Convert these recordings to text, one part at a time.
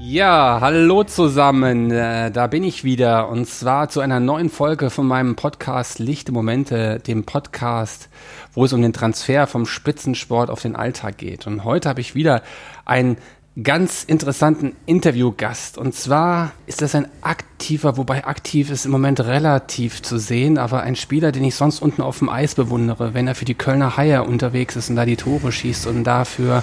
Ja, hallo zusammen, äh, da bin ich wieder. Und zwar zu einer neuen Folge von meinem Podcast Lichte Momente, dem Podcast, wo es um den Transfer vom Spitzensport auf den Alltag geht. Und heute habe ich wieder einen ganz interessanten Interviewgast. Und zwar ist das ein aktiver, wobei aktiv ist im Moment relativ zu sehen, aber ein Spieler, den ich sonst unten auf dem Eis bewundere, wenn er für die Kölner Haie unterwegs ist und da die Tore schießt und dafür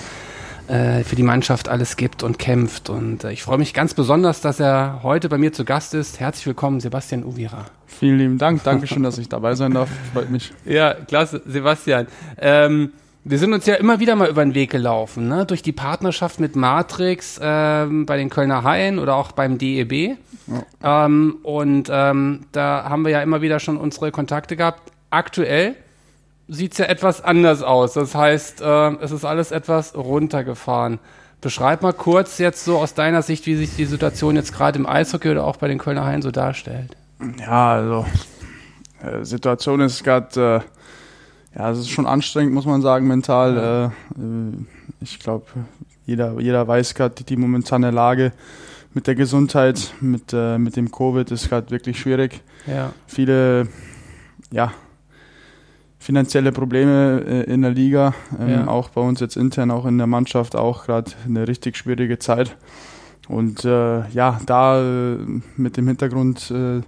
äh, für die Mannschaft alles gibt und kämpft. Und äh, ich freue mich ganz besonders, dass er heute bei mir zu Gast ist. Herzlich willkommen, Sebastian Uvira. Vielen lieben Dank. Dankeschön, dass ich dabei sein darf. Freut mich. Ja, klasse, Sebastian. Ähm, wir sind uns ja immer wieder mal über den Weg gelaufen, ne? durch die Partnerschaft mit Matrix ähm, bei den Kölner Haien oder auch beim DEB. Ja. Ähm, und ähm, da haben wir ja immer wieder schon unsere Kontakte gehabt. Aktuell sieht es ja etwas anders aus. Das heißt, äh, es ist alles etwas runtergefahren. Beschreib mal kurz jetzt so aus deiner Sicht, wie sich die Situation jetzt gerade im Eishockey oder auch bei den Kölner Haien so darstellt. Ja, also äh, Situation ist gerade, äh, ja, es ist schon anstrengend, muss man sagen, mental. Äh ich glaube, jeder, jeder weiß gerade die, die, momentane Lage mit der Gesundheit, mit, äh, mit dem Covid ist gerade wirklich schwierig. Ja. Viele, ja, finanzielle Probleme äh, in der Liga, ähm, ja. auch bei uns jetzt intern, auch in der Mannschaft, auch gerade eine richtig schwierige Zeit. Und äh, ja, da äh, mit dem Hintergrund äh,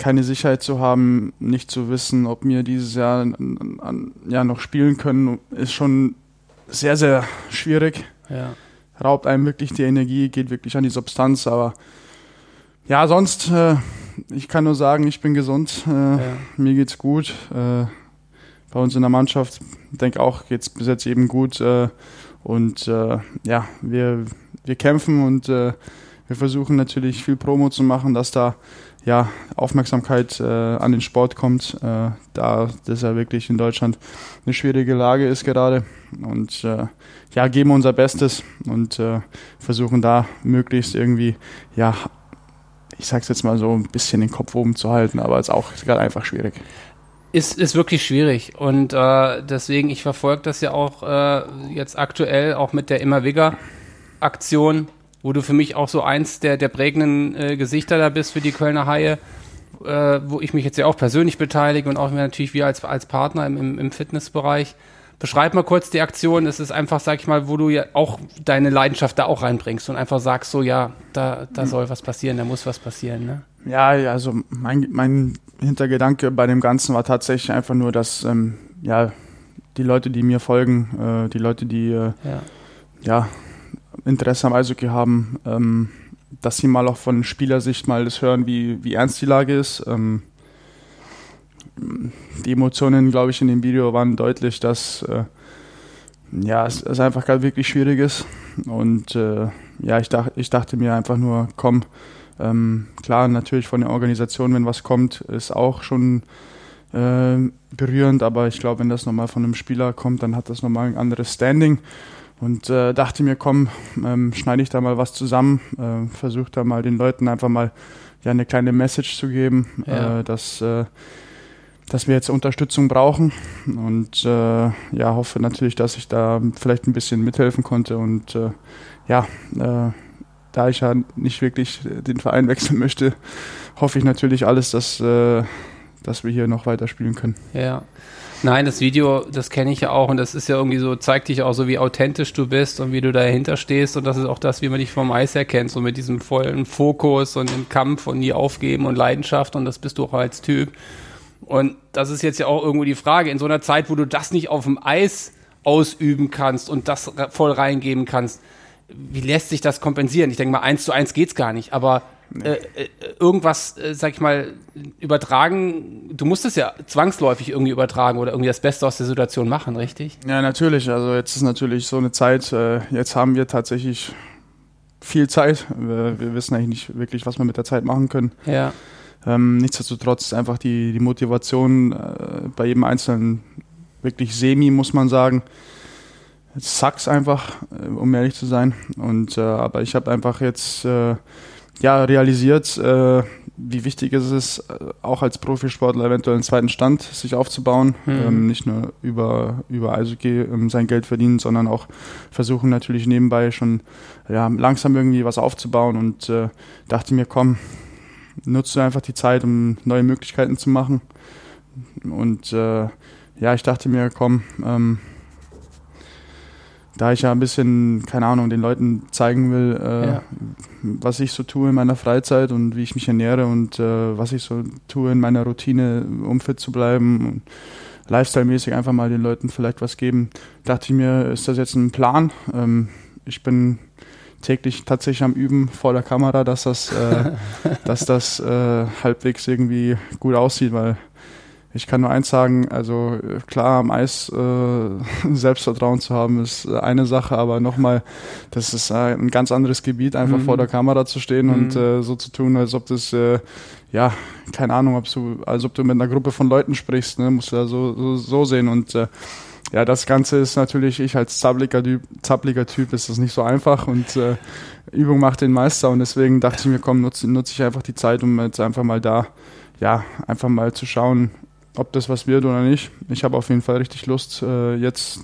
keine Sicherheit zu haben, nicht zu wissen, ob wir dieses Jahr an, an, ja, noch spielen können, ist schon sehr, sehr schwierig. Ja. Raubt einem wirklich die Energie, geht wirklich an die Substanz, aber ja, sonst, äh, ich kann nur sagen, ich bin gesund, äh, ja. mir geht's gut. Bei uns in der Mannschaft. Ich denke auch, geht es bis jetzt eben gut. Äh, und äh, ja, wir, wir kämpfen und äh, wir versuchen natürlich viel Promo zu machen, dass da ja, Aufmerksamkeit äh, an den Sport kommt, äh, da das ja wirklich in Deutschland eine schwierige Lage ist gerade. Und äh, ja, geben unser Bestes und äh, versuchen da möglichst irgendwie, ja, ich sag's jetzt mal so, ein bisschen den Kopf oben zu halten, aber es ist auch gerade einfach schwierig ist, ist wirklich schwierig. Und äh, deswegen, ich verfolge das ja auch äh, jetzt aktuell, auch mit der Immer Aktion, wo du für mich auch so eins der, der prägenden äh, Gesichter da bist für die Kölner Haie, äh, wo ich mich jetzt ja auch persönlich beteilige und auch natürlich wir als, als Partner im, im, im Fitnessbereich. Beschreib mal kurz die Aktion. Es ist einfach, sag ich mal, wo du ja auch deine Leidenschaft da auch reinbringst und einfach sagst so, ja, da, da soll was passieren, da muss was passieren, ne? Ja, also mein, mein Hintergedanke bei dem Ganzen war tatsächlich einfach nur, dass ähm, ja, die Leute, die mir folgen, äh, die Leute, die äh, ja. ja. Interesse am Eishockey haben, ähm, dass sie mal auch von Spielersicht mal das hören, wie, wie ernst die Lage ist. Ähm, die Emotionen, glaube ich, in dem Video waren deutlich, dass äh, ja, es, es einfach gerade wirklich schwierig ist. Und äh, ja, ich, dach, ich dachte mir einfach nur, komm, ähm, klar, natürlich von der Organisation, wenn was kommt, ist auch schon äh, berührend, aber ich glaube, wenn das nochmal von einem Spieler kommt, dann hat das nochmal ein anderes Standing. Und äh, dachte mir, komm, ähm, schneide ich da mal was zusammen, äh, versuche da mal den Leuten einfach mal ja, eine kleine Message zu geben, ja. äh, dass, äh, dass wir jetzt Unterstützung brauchen. Und äh, ja, hoffe natürlich, dass ich da vielleicht ein bisschen mithelfen konnte. Und äh, ja, äh, da ich ja nicht wirklich den Verein wechseln möchte, hoffe ich natürlich alles, dass, äh, dass wir hier noch weiter spielen können. Ja. Nein, das Video, das kenne ich ja auch und das ist ja irgendwie so, zeigt dich auch so, wie authentisch du bist und wie du dahinter stehst und das ist auch das, wie man dich vom Eis erkennt, so mit diesem vollen Fokus und dem Kampf und nie aufgeben und Leidenschaft und das bist du auch als Typ. Und das ist jetzt ja auch irgendwo die Frage, in so einer Zeit, wo du das nicht auf dem Eis ausüben kannst und das voll reingeben kannst, wie lässt sich das kompensieren? Ich denke mal, eins zu eins geht's gar nicht, aber äh, äh, irgendwas, äh, sag ich mal, übertragen, du musst es ja zwangsläufig irgendwie übertragen oder irgendwie das Beste aus der Situation machen, richtig? Ja, natürlich. Also jetzt ist natürlich so eine Zeit, äh, jetzt haben wir tatsächlich viel Zeit. Wir, wir, wissen eigentlich nicht wirklich, was wir mit der Zeit machen können. Ja. Ähm, nichtsdestotrotz ist einfach die, die Motivation äh, bei jedem Einzelnen wirklich semi, muss man sagen. Sucks einfach, äh, um ehrlich zu sein. Und, äh, aber ich habe einfach jetzt äh, ja, realisiert, äh, wie wichtig es ist, äh, auch als Profisportler eventuell einen zweiten Stand sich aufzubauen. Mhm. Ähm, nicht nur über, über Eishockey ähm, sein Geld verdienen, sondern auch versuchen natürlich nebenbei schon ja, langsam irgendwie was aufzubauen und äh, dachte mir, komm, nutze einfach die Zeit, um neue Möglichkeiten zu machen. Und äh, ja, ich dachte mir, komm, ähm, da ich ja ein bisschen, keine Ahnung, den Leuten zeigen will, äh, ja. was ich so tue in meiner Freizeit und wie ich mich ernähre und äh, was ich so tue in meiner Routine, um fit zu bleiben und lifestyle-mäßig einfach mal den Leuten vielleicht was geben, dachte ich mir, ist das jetzt ein Plan? Ähm, ich bin täglich tatsächlich am Üben vor der Kamera, dass das, äh, dass das äh, halbwegs irgendwie gut aussieht, weil ich kann nur eins sagen, also klar, am Eis äh, Selbstvertrauen zu haben, ist eine Sache, aber nochmal, das ist äh, ein ganz anderes Gebiet, einfach mhm. vor der Kamera zu stehen mhm. und äh, so zu tun, als ob das, äh, ja, keine Ahnung, ob du, als ob du mit einer Gruppe von Leuten sprichst, ne, musst du ja so, so, so sehen und äh, ja, das Ganze ist natürlich, ich als zappliger Typ, zappliger typ ist das nicht so einfach und äh, Übung macht den Meister und deswegen dachte ich mir, komm, nutze, nutze ich einfach die Zeit, um jetzt einfach mal da, ja, einfach mal zu schauen, ob das was wird oder nicht. Ich habe auf jeden Fall richtig Lust, äh, jetzt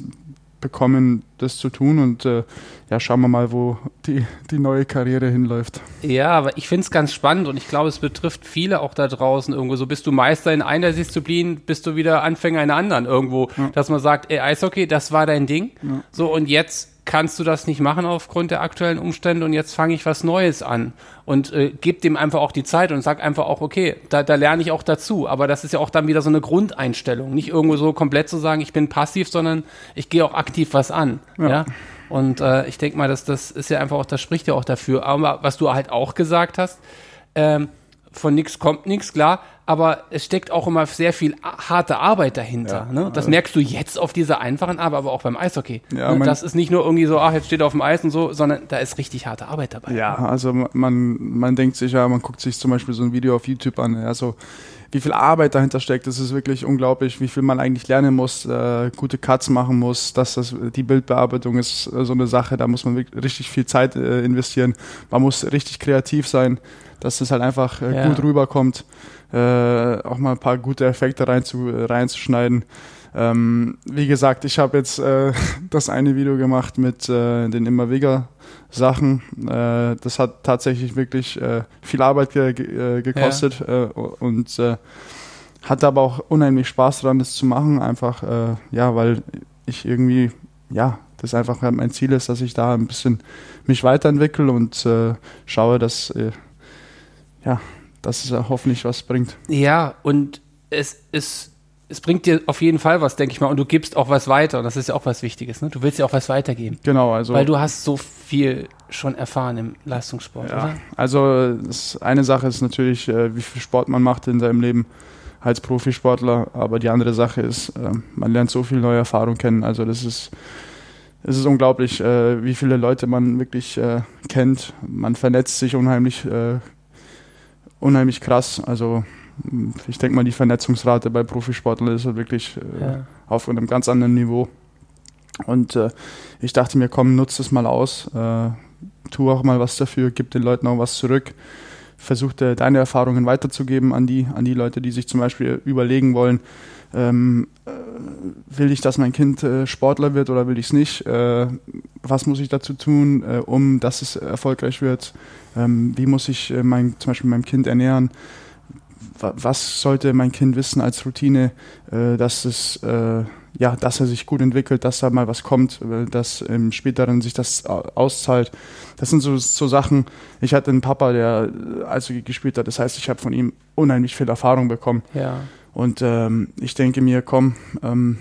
bekommen, das zu tun und äh, ja, schauen wir mal, wo die, die neue Karriere hinläuft. Ja, aber ich finde es ganz spannend und ich glaube, es betrifft viele auch da draußen irgendwo. So bist du Meister in einer Disziplin, bist du wieder Anfänger in einer anderen irgendwo, ja. dass man sagt, ey, Eishockey, das war dein Ding. Ja. So und jetzt kannst du das nicht machen aufgrund der aktuellen Umstände und jetzt fange ich was Neues an und äh, gib dem einfach auch die Zeit und sag einfach auch, okay, da, da lerne ich auch dazu. Aber das ist ja auch dann wieder so eine Grundeinstellung. Nicht irgendwo so komplett zu sagen, ich bin passiv, sondern ich gehe auch aktiv was an. Ja. ja? Und äh, ich denke mal, dass das ist ja einfach auch, das spricht ja auch dafür. Aber was du halt auch gesagt hast, ähm, von nichts kommt nichts, klar, aber es steckt auch immer sehr viel harte Arbeit dahinter. Ja, ne? Das merkst du jetzt auf dieser einfachen Arbeit, aber auch beim Eishockey. Ja, ne? Das ist nicht nur irgendwie so, ach, jetzt steht er auf dem Eis und so, sondern da ist richtig harte Arbeit dabei. Ja, also man, man denkt sich ja, man guckt sich zum Beispiel so ein Video auf YouTube an, ja, so wie viel Arbeit dahinter steckt, das ist wirklich unglaublich, wie viel man eigentlich lernen muss, äh, gute Cuts machen muss, dass das die Bildbearbeitung ist äh, so eine Sache, da muss man wirklich richtig viel Zeit äh, investieren. Man muss richtig kreativ sein dass das halt einfach äh, ja. gut rüberkommt, äh, auch mal ein paar gute Effekte rein zu, reinzuschneiden. Ähm, wie gesagt, ich habe jetzt äh, das eine Video gemacht mit äh, den Immerweger Sachen. Äh, das hat tatsächlich wirklich äh, viel Arbeit ge äh, gekostet ja. äh, und hatte aber auch unheimlich Spaß daran, das zu machen. Einfach, ja, weil ich irgendwie, ja, das einfach mein Ziel ist, dass ich da ein bisschen mich weiterentwickle und schaue, dass ja, dass es hoffentlich was bringt. Ja, und es ist es bringt dir auf jeden Fall was, denke ich mal, und du gibst auch was weiter. Und das ist ja auch was Wichtiges. Ne? Du willst ja auch was weitergeben. Genau, also. Weil du hast so viel schon erfahren im Leistungssport, ja, oder? Also eine Sache ist natürlich, äh, wie viel Sport man macht in seinem Leben als Profisportler. Aber die andere Sache ist, äh, man lernt so viel neue Erfahrung kennen. Also das ist, es ist unglaublich, äh, wie viele Leute man wirklich kennt. Man vernetzt sich unheimlich unheimlich krass. Also ich denke mal, die Vernetzungsrate bei Profisportlern ist wirklich äh, ja. auf einem ganz anderen Niveau. Und äh, ich dachte mir, komm, nutze es mal aus, äh, tu auch mal was dafür, gib den Leuten auch was zurück, versuche deine Erfahrungen weiterzugeben an die, an die Leute, die sich zum Beispiel überlegen wollen, ähm, äh, will ich, dass mein Kind äh, Sportler wird oder will ich es nicht? Äh, was muss ich dazu tun, äh, um dass es erfolgreich wird? Ähm, wie muss ich äh, mein, zum Beispiel meinem Kind ernähren? was sollte mein Kind wissen als Routine, äh, dass es ja, dass er sich gut entwickelt, dass da mal was kommt, dass im späteren sich das auszahlt. Das sind so, so Sachen. Ich hatte einen Papa, der also gespielt hat. Das heißt, ich habe von ihm unheimlich viel Erfahrung bekommen. Ja. Und ähm, ich denke mir, komm, ähm,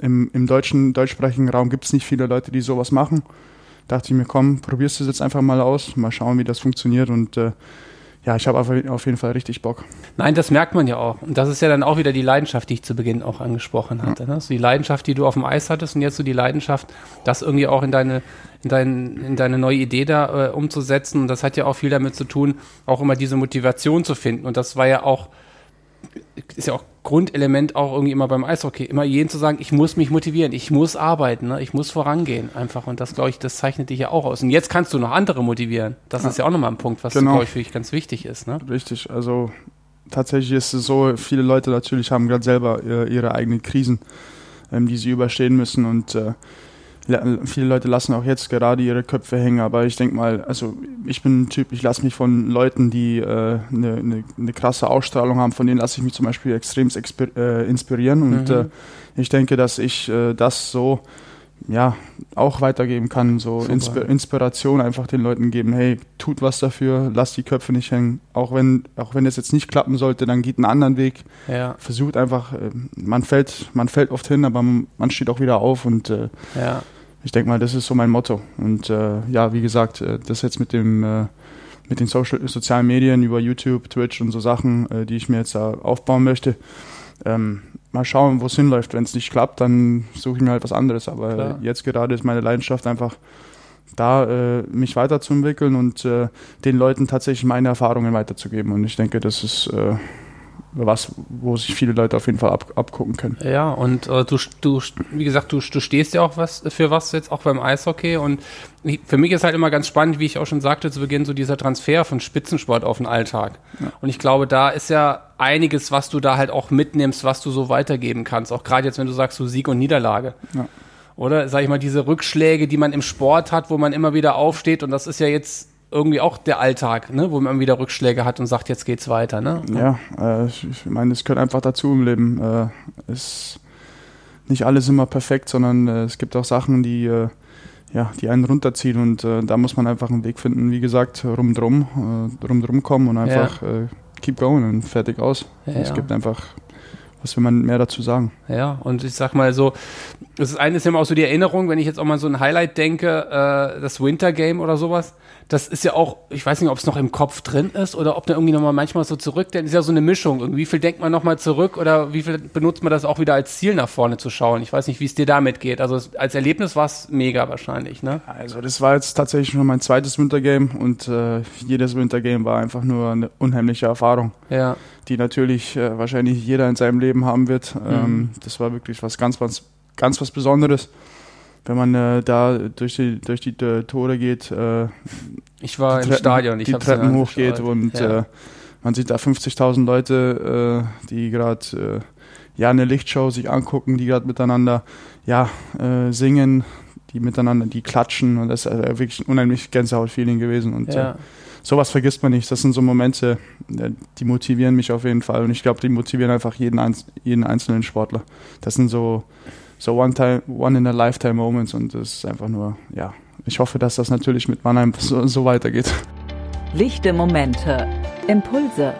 im, im deutschen, deutschsprachigen Raum gibt es nicht viele Leute, die sowas machen. Dachte ich mir, komm, probierst du es jetzt einfach mal aus, mal schauen, wie das funktioniert. Und äh, ja, ich habe auf jeden Fall richtig Bock. Nein, das merkt man ja auch. Und das ist ja dann auch wieder die Leidenschaft, die ich zu Beginn auch angesprochen hatte. Ja. Ne? Also die Leidenschaft, die du auf dem Eis hattest und jetzt so die Leidenschaft, das irgendwie auch in deine, in dein, in deine neue Idee da äh, umzusetzen. Und das hat ja auch viel damit zu tun, auch immer diese Motivation zu finden. Und das war ja auch ist ja auch Grundelement auch irgendwie immer beim Eishockey, immer jeden zu sagen, ich muss mich motivieren, ich muss arbeiten, ne? ich muss vorangehen einfach. Und das, glaube ich, das zeichnet dich ja auch aus. Und jetzt kannst du noch andere motivieren. Das ja. ist ja auch nochmal ein Punkt, was, genau. glaube ich, für dich ganz wichtig ist. Ne? Richtig, also tatsächlich ist es so, viele Leute natürlich haben gerade selber ihre, ihre eigenen Krisen, ähm, die sie überstehen müssen. Und äh, viele Leute lassen auch jetzt gerade ihre Köpfe hängen, aber ich denke mal, also ich bin ein Typ, ich lasse mich von Leuten, die eine äh, ne, ne, ne krasse Ausstrahlung haben, von denen lasse ich mich zum Beispiel extrem äh, inspirieren und mhm. äh, ich denke, dass ich äh, das so ja auch weitergeben kann, so Inspir Inspiration einfach den Leuten geben, hey, tut was dafür, lasst die Köpfe nicht hängen, auch wenn auch wenn es jetzt nicht klappen sollte, dann geht einen anderen Weg. Ja. Versucht einfach, äh, man fällt man fällt oft hin, aber man steht auch wieder auf und äh, ja ich denke mal, das ist so mein Motto. Und äh, ja, wie gesagt, äh, das jetzt mit dem äh, mit den Social, sozialen Medien über YouTube, Twitch und so Sachen, äh, die ich mir jetzt aufbauen möchte. Ähm, mal schauen, wo es hinläuft. Wenn es nicht klappt, dann suche ich mir halt was anderes. Aber Klar. jetzt gerade ist meine Leidenschaft einfach da, äh, mich weiterzuentwickeln und äh, den Leuten tatsächlich meine Erfahrungen weiterzugeben. Und ich denke, das ist was, wo sich viele Leute auf jeden Fall ab, abgucken können. Ja, und äh, du, du, wie gesagt, du, du stehst ja auch was für was jetzt auch beim Eishockey und für mich ist halt immer ganz spannend, wie ich auch schon sagte zu Beginn, so dieser Transfer von Spitzensport auf den Alltag. Ja. Und ich glaube, da ist ja einiges, was du da halt auch mitnimmst, was du so weitergeben kannst. Auch gerade jetzt, wenn du sagst, so Sieg und Niederlage. Ja. Oder, sag ich mal, diese Rückschläge, die man im Sport hat, wo man immer wieder aufsteht und das ist ja jetzt irgendwie auch der Alltag, ne? wo man wieder Rückschläge hat und sagt, jetzt geht's weiter. Ne? Ja, äh, ich meine, es gehört einfach dazu im Leben. Äh, ist nicht alles immer perfekt, sondern äh, es gibt auch Sachen, die, äh, ja, die einen runterziehen und äh, da muss man einfach einen Weg finden, wie gesagt, rumdrum, äh, rumdrum kommen und einfach ja. Äh, keep going und fertig aus. Ja, es gibt einfach was will man mehr dazu sagen? Ja, und ich sag mal so, das eine ist ja immer auch so die Erinnerung, wenn ich jetzt auch mal so ein Highlight denke, äh, das Winter Game oder sowas, das ist ja auch, ich weiß nicht, ob es noch im Kopf drin ist oder ob da irgendwie nochmal manchmal so zurückdenkt. Ist ja so eine Mischung. Irgendwie wie viel denkt man nochmal zurück oder wie viel benutzt man das auch wieder als Ziel nach vorne zu schauen? Ich weiß nicht, wie es dir damit geht. Also als Erlebnis war es mega wahrscheinlich, ne? Also das war jetzt tatsächlich schon mein zweites Wintergame und äh, jedes Wintergame war einfach nur eine unheimliche Erfahrung. Ja. Die natürlich äh, wahrscheinlich jeder in seinem Leben haben wird. Mhm. Ähm, das war wirklich was ganz, ganz, ganz was Besonderes wenn man äh, da durch die, durch die äh, Tore geht. Äh, ich war im Stadion, ich die Treppen hochgeht und ja. Äh, man sieht da 50.000 Leute, äh, die gerade äh, ja eine Lichtshow sich angucken, die gerade miteinander ja singen, die miteinander, die klatschen und das ist wirklich ein unheimlich Gänsehaut-Feeling gewesen und ja. Sowas vergisst man nicht. Das sind so Momente, die motivieren mich auf jeden Fall und ich glaube, die motivieren einfach jeden, jeden einzelnen Sportler. Das sind so so one time, one in a lifetime moments und das ist einfach nur, ja, ich hoffe, dass das natürlich mit Mannheim so, so weitergeht. Lichte Momente, Impulse.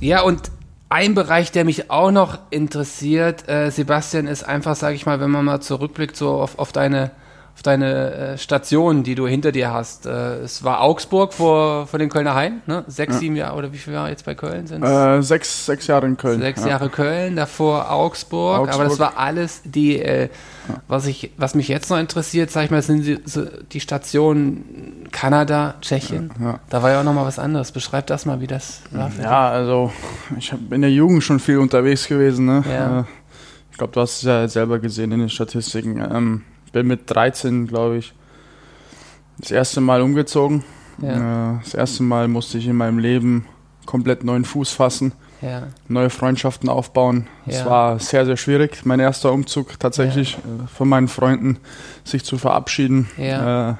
Ja, und ein Bereich, der mich auch noch interessiert, äh, Sebastian, ist einfach, sage ich mal, wenn man mal zurückblickt so auf, auf deine auf deine äh, Station, die du hinter dir hast. Äh, es war Augsburg vor, vor den Kölner Hain, ne? Sechs, ja. sieben Jahre, oder wie viele Jahre jetzt bei Köln sind äh, sechs, sechs Jahre in Köln. Sechs ja. Jahre Köln, davor Augsburg, Augsburg, aber das war alles die, äh, ja. was ich, was mich jetzt noch interessiert, sag ich mal, sind die, so die Stationen Kanada, Tschechien. Da war ja auch noch mal was anderes. Beschreib das mal, wie das war. Ja, also ich habe in der Jugend schon viel unterwegs gewesen. Ne? Ja. Äh, ich glaube, du hast es ja selber gesehen in den Statistiken. Ähm, bin mit 13, glaube ich, das erste Mal umgezogen. Ja. Äh, das erste Mal musste ich in meinem Leben komplett neuen Fuß fassen, ja. neue Freundschaften aufbauen. Es ja. war sehr, sehr schwierig, mein erster Umzug tatsächlich äh, von meinen Freunden, sich zu verabschieden. Äh,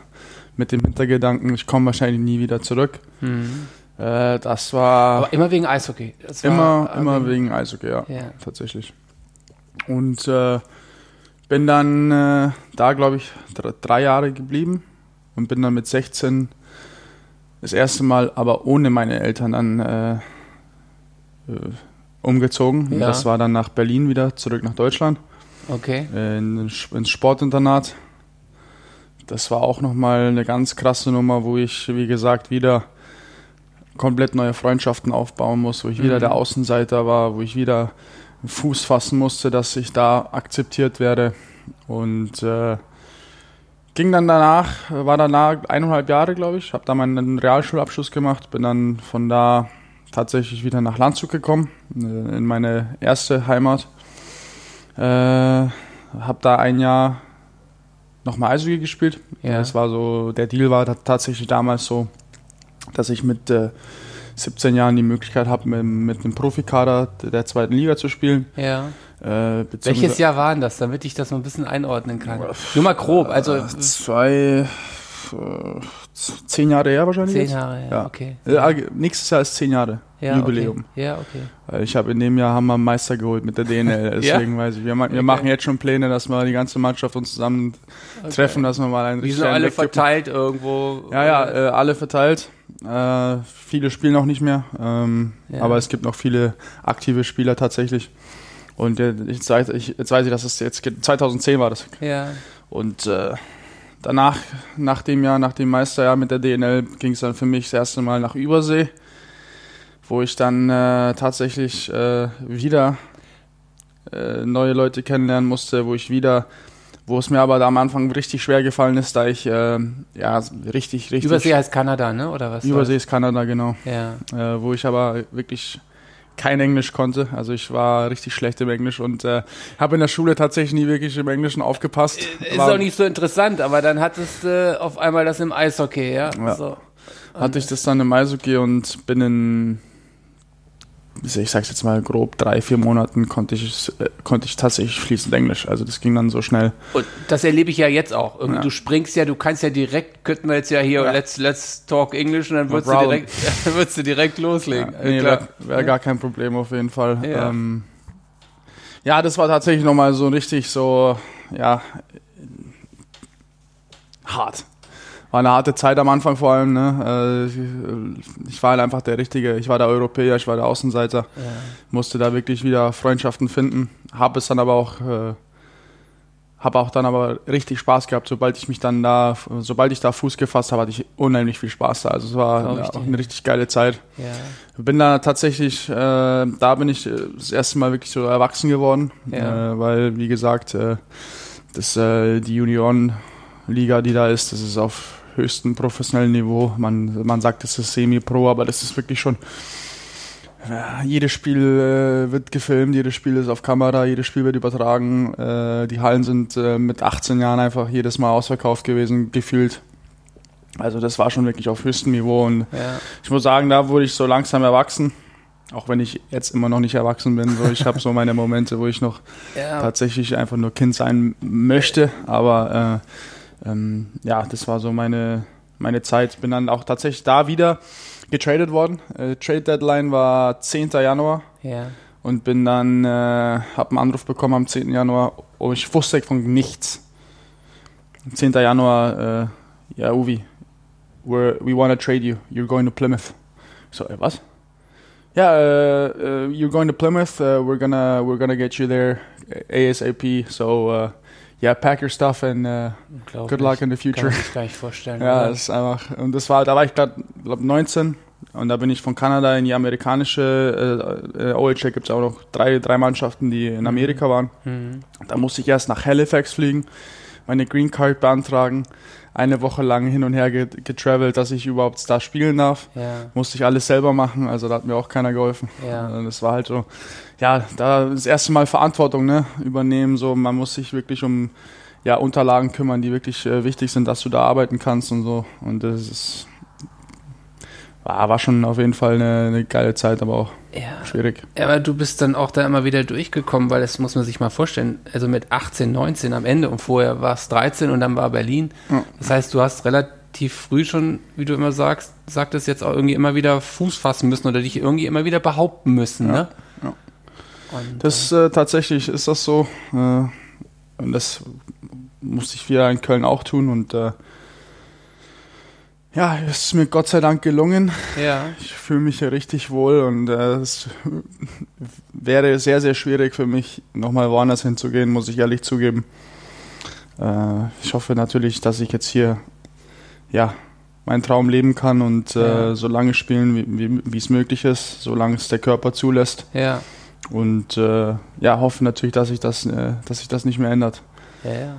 mit dem Hintergedanken, ich komme wahrscheinlich nie wieder zurück. Mhm. Äh, das war. Aber immer wegen Eishockey. immer, immer wegen, wegen Eishockey, ja, tatsächlich. Und äh, bin dann äh, da, glaube ich, drei Jahre geblieben und bin dann mit 16 das erste Mal, aber ohne meine Eltern dann äh, äh, umgezogen. Ja. Das war dann nach Berlin wieder, zurück nach Deutschland. Okay. In, ins Sportinternat. das war auch nochmal eine ganz krasse Nummer, wo ich, wie gesagt, wieder komplett neue Freundschaften aufbauen muss, wo ich mhm. wieder der Außenseiter war, wo ich wieder Fuß fassen musste, dass ich da akzeptiert werde. Und äh, ging dann danach, war danach eineinhalb Jahre, glaube ich, habe da meinen Realschulabschluss gemacht, bin dann von da tatsächlich wieder nach Landshut gekommen, äh, in meine erste Heimat. Äh, habe da ein Jahr nochmal Eishockey gespielt. Ja. Das war so, der Deal war tatsächlich damals so, dass ich mit äh, 17 Jahren die Möglichkeit habe, mit, mit einem Profikader der zweiten Liga zu spielen. Ja. Äh, Welches Jahr waren das, damit ich das so ein bisschen einordnen kann? Nur mal grob. Also äh, zwei, äh, zehn Jahre her wahrscheinlich. Zehn Jahre, ja, ja. okay. Ja, nächstes Jahr ist zehn Jahre ja, Jubiläum. Okay. Ja, okay. Ich habe in dem Jahr haben wir einen Meister geholt mit der DNL, deswegen weiß ich. Wir, wir okay. machen jetzt schon Pläne, dass wir die ganze Mannschaft uns zusammen treffen, dass wir mal einen Die sind alle verteilt irgendwo. Ja, ja, äh, alle verteilt. Äh, viele spielen noch nicht mehr, ähm, aber es gibt noch viele aktive Spieler tatsächlich. Und jetzt weiß ich, jetzt weiß ich, dass es jetzt 2010 war das. Ja. Und äh, danach, nach dem Jahr, nach dem Meisterjahr mit der DNL, ging es dann für mich das erste Mal nach Übersee, wo ich dann äh, tatsächlich äh, wieder äh, neue Leute kennenlernen musste, wo ich wieder wo es mir aber da am Anfang richtig schwer gefallen ist, da ich äh, ja richtig, richtig. Übersee heißt Kanada, ne? Oder was? Übersee ist Kanada, genau. Ja. Äh, wo ich aber wirklich kein Englisch konnte. Also ich war richtig schlecht im Englisch und äh, habe in der Schule tatsächlich nie wirklich im Englischen aufgepasst. Ist war, auch nicht so interessant, aber dann hattest du äh, auf einmal das im Eishockey, ja? ja. So. Hatte ich das dann im Eishockey und bin in ich sag's jetzt mal grob, drei, vier Monaten konnte ich, äh, konnte ich tatsächlich fließend Englisch. Also das ging dann so schnell. Und das erlebe ich ja jetzt auch. Ja. Du springst ja, du kannst ja direkt, könnten wir jetzt ja hier, ja. let's, let's talk English und dann würdest, du direkt, würdest du direkt loslegen. Ja, nee, wäre wär gar kein Problem auf jeden Fall. Ja, ähm, ja das war tatsächlich nochmal so richtig so, ja, hart war eine harte Zeit am Anfang vor allem. Ne? Äh, ich war halt einfach der Richtige. Ich war der Europäer, ich war der Außenseiter. Ja. Musste da wirklich wieder Freundschaften finden. Habe es dann aber auch, äh, habe auch dann aber richtig Spaß gehabt. Sobald ich mich dann da, sobald ich da Fuß gefasst habe, hatte ich unheimlich viel Spaß da. Also es war auch eine richtig geile Zeit. Ja. Bin da tatsächlich, äh, da bin ich das erste Mal wirklich so erwachsen geworden, ja. äh, weil wie gesagt, äh, das äh, die Union-Liga, die da ist, das ist auf höchsten professionellen Niveau. Man, man sagt, es ist Semi-Pro, aber das ist wirklich schon. Ja, jedes Spiel äh, wird gefilmt, jedes Spiel ist auf Kamera, jedes Spiel wird übertragen. Äh, die Hallen sind äh, mit 18 Jahren einfach jedes Mal ausverkauft gewesen, gefühlt. Also das war schon wirklich auf höchstem Niveau und ja. ich muss sagen, da wurde ich so langsam erwachsen. Auch wenn ich jetzt immer noch nicht erwachsen bin, so ich habe so meine Momente, wo ich noch ja. tatsächlich einfach nur Kind sein möchte, aber äh, ähm, ja, das war so meine, meine Zeit. Bin dann auch tatsächlich da wieder getradet worden. Äh, Trade Deadline war 10. Januar. Ja. Und bin dann, äh, habe einen Anruf bekommen am 10. Januar. Oh, ich wusste von nichts. 10. Januar, äh, ja, Uvi, we're, we want to trade you. You're going to Plymouth. So, äh, was? Ja, uh, uh, you're going to Plymouth. Uh, we're gonna we're gonna get you there ASAP. So ja, pack your stuff and uh, good luck in the future. Kann ich gar nicht vorstellen. ja, das ist einfach, und das war, da war ich gerade, glaube 19 und da bin ich von Kanada in die amerikanische äh, äh OHL gibt es auch noch drei, drei Mannschaften, die in Amerika waren. Mhm. Da musste ich erst nach Halifax fliegen, meine Green Card beantragen eine Woche lang hin und her getravelt, dass ich überhaupt da spielen darf. Ja. Musste ich alles selber machen, also da hat mir auch keiner geholfen. Ja. Also das war halt so, ja, da das erste Mal Verantwortung ne, übernehmen, so man muss sich wirklich um ja, Unterlagen kümmern, die wirklich äh, wichtig sind, dass du da arbeiten kannst und so. Und das ist war, war schon auf jeden Fall eine, eine geile Zeit, aber auch ja. schwierig. Ja, aber du bist dann auch da immer wieder durchgekommen, weil das muss man sich mal vorstellen. Also mit 18, 19 am Ende und vorher war es 13 und dann war Berlin. Ja. Das heißt, du hast relativ früh schon, wie du immer sagst, sagtest jetzt auch irgendwie immer wieder Fuß fassen müssen oder dich irgendwie immer wieder behaupten müssen, ja. ne? Ja. Und, das äh, tatsächlich ist das so. Äh, und das musste ich wieder in Köln auch tun und äh, ja, es ist mir Gott sei Dank gelungen. Ja. Ich fühle mich ja richtig wohl und äh, es wäre sehr, sehr schwierig für mich, nochmal woanders hinzugehen, muss ich ehrlich zugeben. äh, ich hoffe natürlich, dass ich jetzt hier ja, meinen Traum leben kann und äh, Ja. so lange spielen, wie es möglich ist, solange es der Körper zulässt. Ja. Und äh, ja, hoffe natürlich, dass sich das, äh, dass sich das nicht mehr ändert. Ja, ja.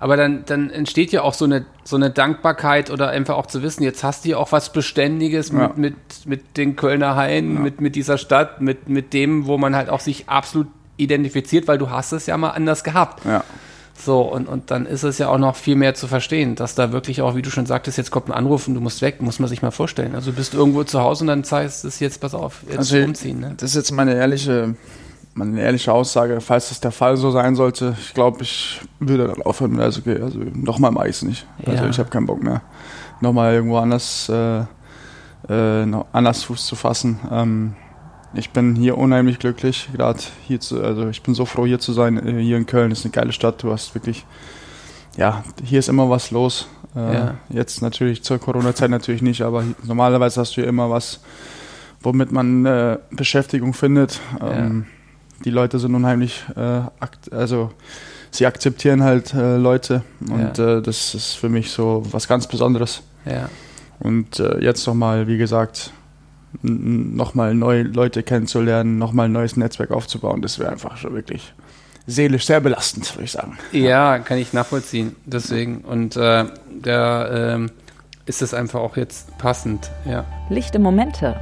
Aber dann, dann entsteht ja auch so eine, so eine Dankbarkeit oder einfach auch zu wissen, jetzt hast du ja auch was Beständiges Ja. mit, mit, mit den Kölner Haien, mit, mit dieser Stadt, mit, mit dem, wo man halt auch sich absolut identifiziert, weil du hast es ja mal anders gehabt. Ja, So, und, und dann ist es ja auch noch viel mehr zu verstehen, dass da wirklich auch, wie du schon sagtest, jetzt kommt ein Anruf und du musst weg, muss man sich mal vorstellen. Also du bist irgendwo zu Hause und dann heißt es jetzt, pass auf, jetzt Also, umziehen. Ne? das ist jetzt meine ehrliche, meine ehrliche Aussage. Falls das der Fall so sein sollte, ich glaube, ich würde dann aufhören mit Eishockey. Also nochmal im Eis nicht. Also Ja. ich habe keinen Bock mehr, nochmal irgendwo anders, äh, äh, anders Fuß zu fassen. Ähm, ich bin hier unheimlich glücklich, gerade hier zu, also ich bin so froh hier zu sein. Äh, Hier in Köln ist eine geile Stadt. Du hast wirklich, ja, hier ist immer was los. Äh, Ja. Jetzt natürlich zur Corona-Zeit natürlich nicht, aber normalerweise hast du hier immer was, womit man äh, Beschäftigung findet. Ähm, Die Leute sind unheimlich, äh, akt also sie akzeptieren halt äh, Leute und äh, das ist für mich so was ganz Besonderes. Ja. Und äh, jetzt nochmal, wie gesagt, nochmal neue Leute kennenzulernen, nochmal ein neues Netzwerk aufzubauen, das wäre einfach schon wirklich seelisch sehr belastend, würde ich sagen. Ja, kann ich nachvollziehen. Deswegen. Und äh, da ähm, ist es einfach auch jetzt passend. Ja. Lichte Momente.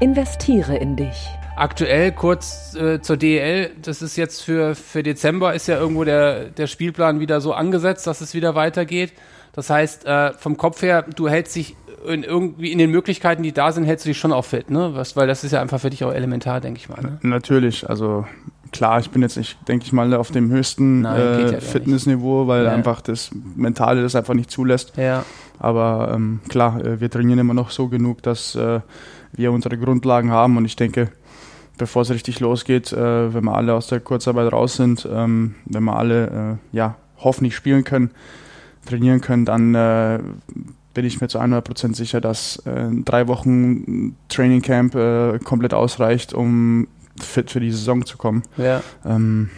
Investiere in dich. Aktuell kurz äh, zur DEL, das ist jetzt für, für Dezember, ist ja irgendwo der, der Spielplan wieder so angesetzt, dass es wieder weitergeht. Das heißt, äh, vom Kopf her, du hältst dich in, irgendwie in den Möglichkeiten, die da sind, hältst du dich schon auch fit, ne? Was, weil das ist ja einfach für dich auch elementar, denke ich mal. Ne? Natürlich, also klar, ich bin jetzt nicht, denke ich mal, auf dem höchsten Nein, ja äh, nicht. Fitnessniveau, weil Ja. einfach das Mentale das einfach nicht zulässt. Ja, Aber ähm, klar, äh, wir trainieren immer noch so genug, dass äh, wir unsere Grundlagen haben und ich denke, bevor es richtig losgeht, äh, wenn wir alle aus der Kurzarbeit raus sind, ähm, wenn wir alle äh, ja, hoffentlich spielen können, trainieren können, dann äh, bin ich mir zu 100% sicher, dass äh, drei Wochen Training Camp äh, komplett ausreicht, um fit für die Saison zu kommen. ja, Ähm,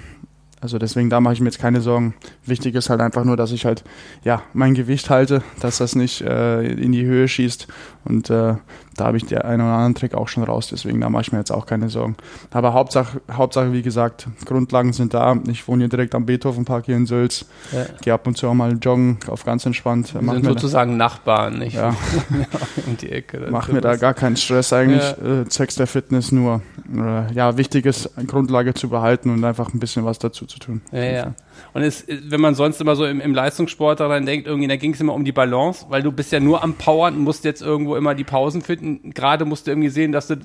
also deswegen, da mache ich mir jetzt keine Sorgen. Wichtig ist halt einfach nur, dass ich halt ja mein Gewicht halte, dass das nicht äh, in die Höhe schießt. Und äh, da habe ich den einen oder anderen Trick auch schon raus. Deswegen, da mache ich mir jetzt auch keine Sorgen. Aber Hauptsache, Hauptsache, wie gesagt, Grundlagen sind da. Ich wohne hier direkt am Beethovenpark hier in Sülz. ja. Gehe ab und zu auch mal joggen, auf ganz entspannt. Wir Mach sind sozusagen Nachbarn, nicht? ja, um die Ecke. Mach mir da gar keinen Stress eigentlich. Äh, zwecks der Fitness nur. Äh, ja, wichtig ist, Grundlage zu behalten und einfach ein bisschen was dazu zu tun. Ja, ja. Und es, wenn man sonst immer so im, im Leistungssport daran denkt, irgendwie, da ging es immer um die Balance, weil du bist ja nur am Powern und musst jetzt irgendwo immer die Pausen finden. Gerade musst du irgendwie sehen, dass du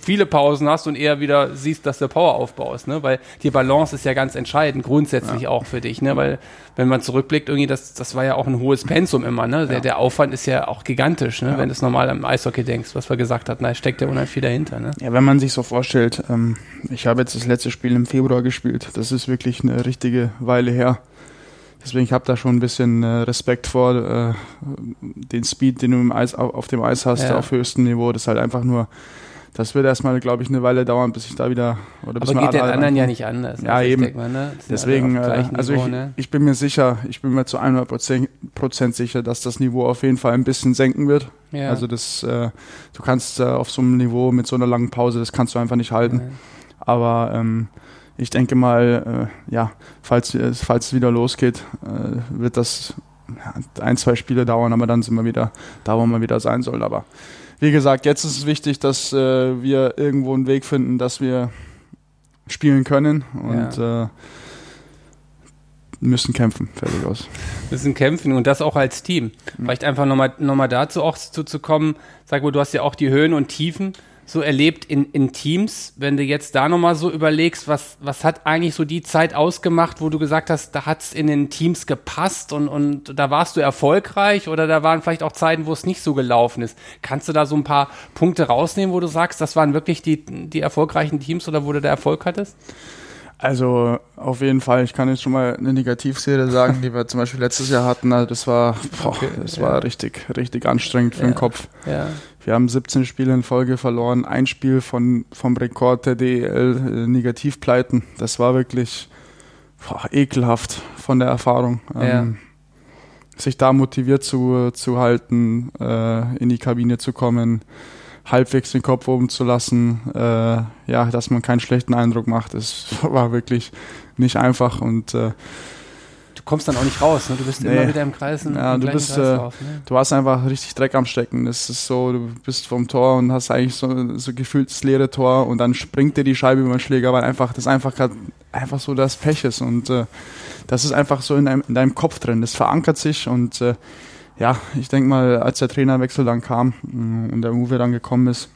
viele Pausen hast und eher wieder siehst, dass du Power aufbaust, ne? Weil die Balance ist ja ganz entscheidend, grundsätzlich auch für dich, ne? Weil wenn man zurückblickt, irgendwie, das, das war ja auch ein hohes Pensum immer, ne? Der, der Aufwand ist ja auch gigantisch, ne? Wenn du es normal am Eishockey denkst, was wir gesagt hatten, da steckt ja unheimlich viel dahinter, ne? Ja, wenn man sich so vorstellt, ähm, ich habe jetzt das letzte Spiel im Februar gespielt. Das ist wirklich eine richtige Weile her. Deswegen ich habe da schon ein bisschen äh, Respekt vor äh, den Speed, den du im Eis, auf, dem Eis hast, Ja. auf höchstem Niveau. Das ist halt einfach nur, das wird erstmal, glaube ich, eine Weile dauern, bis ich da wieder oder bis Aber geht den anderen ja nicht anders. Ja, Also ich eben. Mal, ne? Deswegen, äh, also Niveau, ich, ne? ich bin mir sicher, ich bin mir zu 100 Prozent sicher, dass das Niveau auf jeden Fall ein bisschen senken wird. Ja. Also das, äh, du kannst äh, auf so einem Niveau mit so einer langen Pause, das kannst du einfach nicht halten. Nein. Aber ähm, ich denke mal, äh, ja, falls, es- falls es wieder losgeht, äh, wird das ja, ein, zwei Spiele dauern, aber dann sind wir wieder da, wo man wieder sein soll. Aber wie gesagt, jetzt ist es wichtig, dass äh, wir irgendwo einen Weg finden, dass wir spielen können und äh, müssen kämpfen. Fertig aus. müssen kämpfen und das auch als Team. Vielleicht einfach nochmal noch mal dazu auch zu, zu kommen, sag mal, du hast ja auch die Höhen und Tiefen so erlebt in, in Teams. Wenn du jetzt da nochmal so überlegst, was, was hat eigentlich so die Zeit ausgemacht, wo du gesagt hast, da hat's in den Teams gepasst und, und da warst du erfolgreich oder da waren vielleicht auch Zeiten, wo es nicht so gelaufen ist. Kannst du da so ein paar Punkte rausnehmen, wo du sagst, das waren wirklich die, die erfolgreichen Teams oder wo du da Erfolg hattest? Also auf jeden Fall, ich kann jetzt schon mal eine Negativserie sagen, die wir zum Beispiel letztes Jahr hatten. Also das war, boah, das war richtig, richtig anstrengend für Ja. den Kopf. Ja. Wir haben 17 Spiele in Folge verloren, ein Spiel von, vom Rekord der DEL, äh, Negativpleiten. Das war wirklich, boah, ekelhaft von der Erfahrung. Ja. Ähm, sich da motiviert zu, zu halten, äh, in die Kabine zu kommen, halbwegs den Kopf oben zu lassen, äh, ja, dass man keinen schlechten Eindruck macht, das war wirklich nicht einfach und äh, kommst dann auch nicht raus, ne? Du bist Nee. immer wieder im Kreis. Ja, du bist, Kreislauf, ne? du hast einfach richtig Dreck am Stecken. Das ist so, du bist vom Tor und hast eigentlich so, so gefühlt das leere Tor und dann springt dir die Scheibe über den Schläger, weil einfach das einfach grad, einfach so das Pech ist und äh, das ist einfach so in deinem, in deinem Kopf drin. Das verankert sich und äh, ja, ich denke mal, als der Trainerwechsel dann kam mh, und der Uwe dann gekommen ist,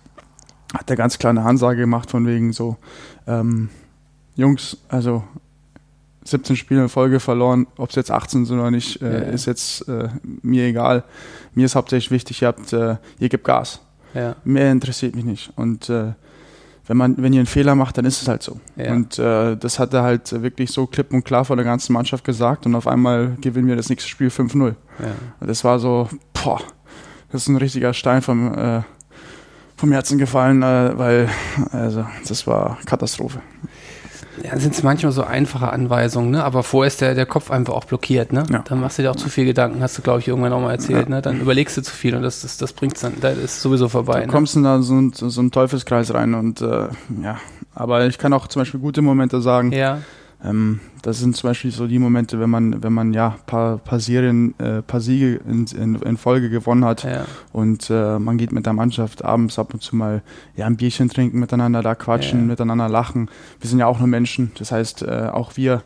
hat er ganz klar eine Ansage gemacht von wegen so, ähm, Jungs, also 17 Spiele in Folge verloren, ob es jetzt 18 sind oder nicht, äh, Ja, ja. ist jetzt äh, mir egal. Mir ist hauptsächlich wichtig, ihr habt, äh, ihr gebt Gas. Ja, Mehr interessiert mich nicht. Und äh, wenn man, wenn ihr einen Fehler macht, dann ist es halt so. Und äh, das hat er halt wirklich so klipp und klar vor der ganzen Mannschaft gesagt und auf einmal gewinnen wir das nächste Spiel 5-0. ja. Und Das war so, boah, das ist ein richtiger Stein vom, äh, vom Herzen gefallen, weil also das war Katastrophe. Ja, sind es manchmal so einfache Anweisungen, ne? Aber vorher ist der, der Kopf einfach auch blockiert, ne? Ja. Dann machst du dir auch zu viel Gedanken, hast du, glaube ich, irgendwann auch mal erzählt, ne? Dann überlegst du zu viel und das, das, das bringt's dann, da ist sowieso vorbei. Du ne? kommst in da so, so einen Teufelskreis rein und äh, ja, aber ich kann auch zum Beispiel gute Momente sagen. Ja, Ähm, das sind zum Beispiel so die Momente, wenn man, wenn man ja paar, paar Serien, äh, paar Siege in, in, in Folge gewonnen hat ja, und äh, man geht mit der Mannschaft abends ab und zu mal ja, ein Bierchen trinken, miteinander da quatschen, Ja. miteinander lachen. Wir sind ja auch nur Menschen, das heißt, äh, auch wir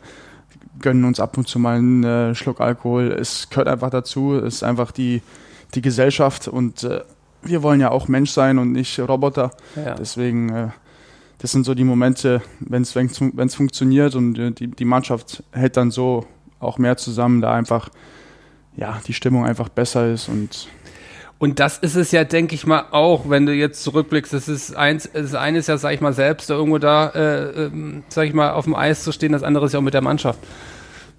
gönnen uns ab und zu mal einen äh, Schluck Alkohol. Es gehört einfach dazu, es ist einfach die, die Gesellschaft und äh, wir wollen ja auch Mensch sein und nicht Roboter. ja. Deswegen, äh, das sind so die Momente, wenn es funktioniert und äh, die, die Mannschaft hält dann so auch mehr zusammen, da einfach ja die Stimmung einfach besser ist und Und das ist es ja, denke ich mal, auch, wenn du jetzt zurückblickst. Das ist eins, das eine ist ja, sag ich mal, selbst irgendwo da, äh, ähm, sag ich mal, auf dem Eis zu stehen. Das andere ist ja auch mit der Mannschaft.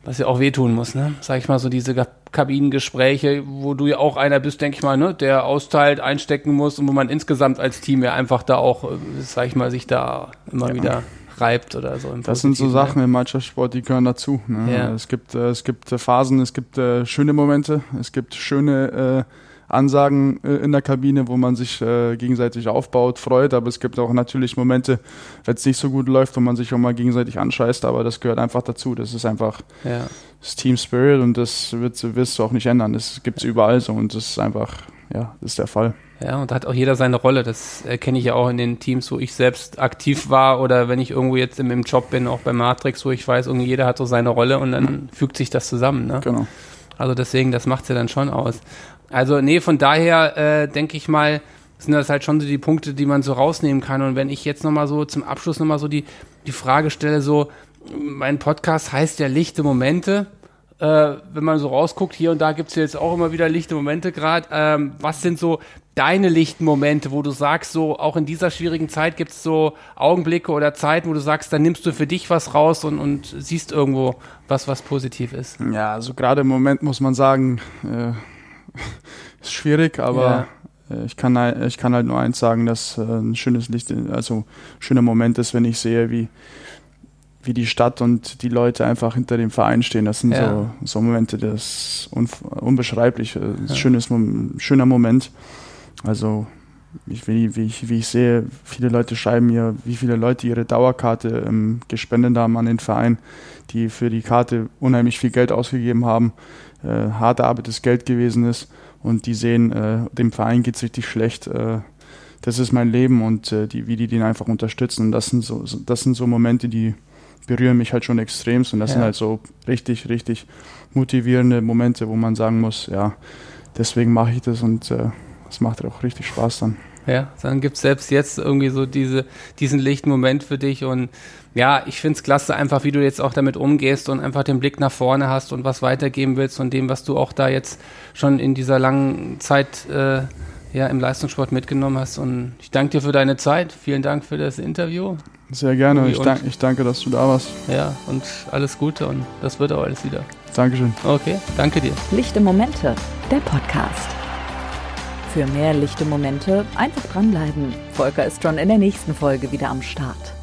Was ja auch wehtun muss, ne? Sag ich mal, so diese Kabinengespräche, wo du ja auch einer bist, denke ich mal, ne? Der austeilt, einstecken muss und wo man insgesamt als Team ja einfach da auch, äh, sag ich mal, sich da immer Ja. wieder reibt oder so. im das sind so Sachen im Mannschaftssport, die gehören dazu. Ne? Ja. Es gibt äh, es gibt äh, Phasen, es gibt schöne Momente, es gibt schöne äh, Ansagen äh, in der Kabine, wo man sich äh, gegenseitig aufbaut, freut, aber es gibt auch natürlich Momente, wenn es nicht so gut läuft, wo man sich auch mal gegenseitig anscheißt, aber das gehört einfach dazu. Das ist einfach? Ja. das Team Spirit und das wird, wirst du auch nicht ändern. Das gibt es überall so und das ist einfach, ja, das ist der Fall. Ja, und da hat auch jeder seine Rolle. Das erkenne ich ja auch in den Teams, wo ich selbst aktiv war oder wenn ich irgendwo jetzt im, im Job bin, auch bei Matrix, wo ich weiß, irgendwie jeder hat so seine Rolle und dann fügt sich das zusammen. Ne? Genau. Also deswegen, das macht's ja dann schon aus. Also nee, von daher äh, denke ich mal, sind das halt schon so die Punkte, die man so rausnehmen kann. Und wenn ich jetzt nochmal so zum Abschluss nochmal so die, die Frage stelle, so, mein Podcast heißt ja lichte Momente. Äh, wenn man so rausguckt, hier und da gibt's ja jetzt auch immer wieder lichte Momente gerade. Ähm, was sind so deine lichten Momente, wo du sagst, so auch in dieser schwierigen Zeit gibt's so Augenblicke oder Zeiten, wo du sagst, dann nimmst du für dich was raus und, und siehst irgendwo was, was positiv ist. Ja, also gerade im Moment muss man sagen, äh, ist schwierig, aber äh, ich, kann, halt- ich kann halt nur eins sagen, dass äh, ein schönes Licht, also schöner Moment ist, wenn ich sehe, wie, wie die Stadt und die Leute einfach hinter dem Verein stehen. Das sind Ja. so, so Momente, das ist unf- unbeschreiblich. äh, ein Ja. schönes, schöner Moment. Also ich, wie, wie, ich, wie ich sehe, viele Leute schreiben mir, wie viele Leute ihre Dauerkarte ähm, gespendet haben an den Verein, die für die Karte unheimlich viel Geld ausgegeben haben, äh, hart erarbeitetes Geld gewesen ist und die sehen, äh, dem Verein geht es richtig schlecht. Äh, das ist mein Leben und äh, die, wie die den einfach unterstützen. Und das sind so, das sind so Momente, die berühren mich halt schon extremst und das Ja. sind halt so richtig, richtig motivierende Momente, wo man sagen muss, ja, deswegen mache ich das und äh, es macht auch richtig Spaß dann. Ja, dann gibt's selbst jetzt irgendwie so diese, diesen lichten Moment für dich und ja, ich find's klasse einfach, wie du jetzt auch damit umgehst und einfach den Blick nach vorne hast und was weitergeben willst von dem, was du auch da jetzt schon in dieser langen Zeit äh, ja, im Leistungssport mitgenommen hast und ich danke dir für deine Zeit, vielen Dank für das Interview, Sehr gerne. Ich, und- dank, ich danke, dass du da warst. ja, und alles Gute und das wird auch alles wieder. Dankeschön. Okay, danke dir. Lichte Momente, der Podcast. Für mehr lichte Momente einfach dranbleiben. Volker ist schon in der nächsten Folge wieder am Start.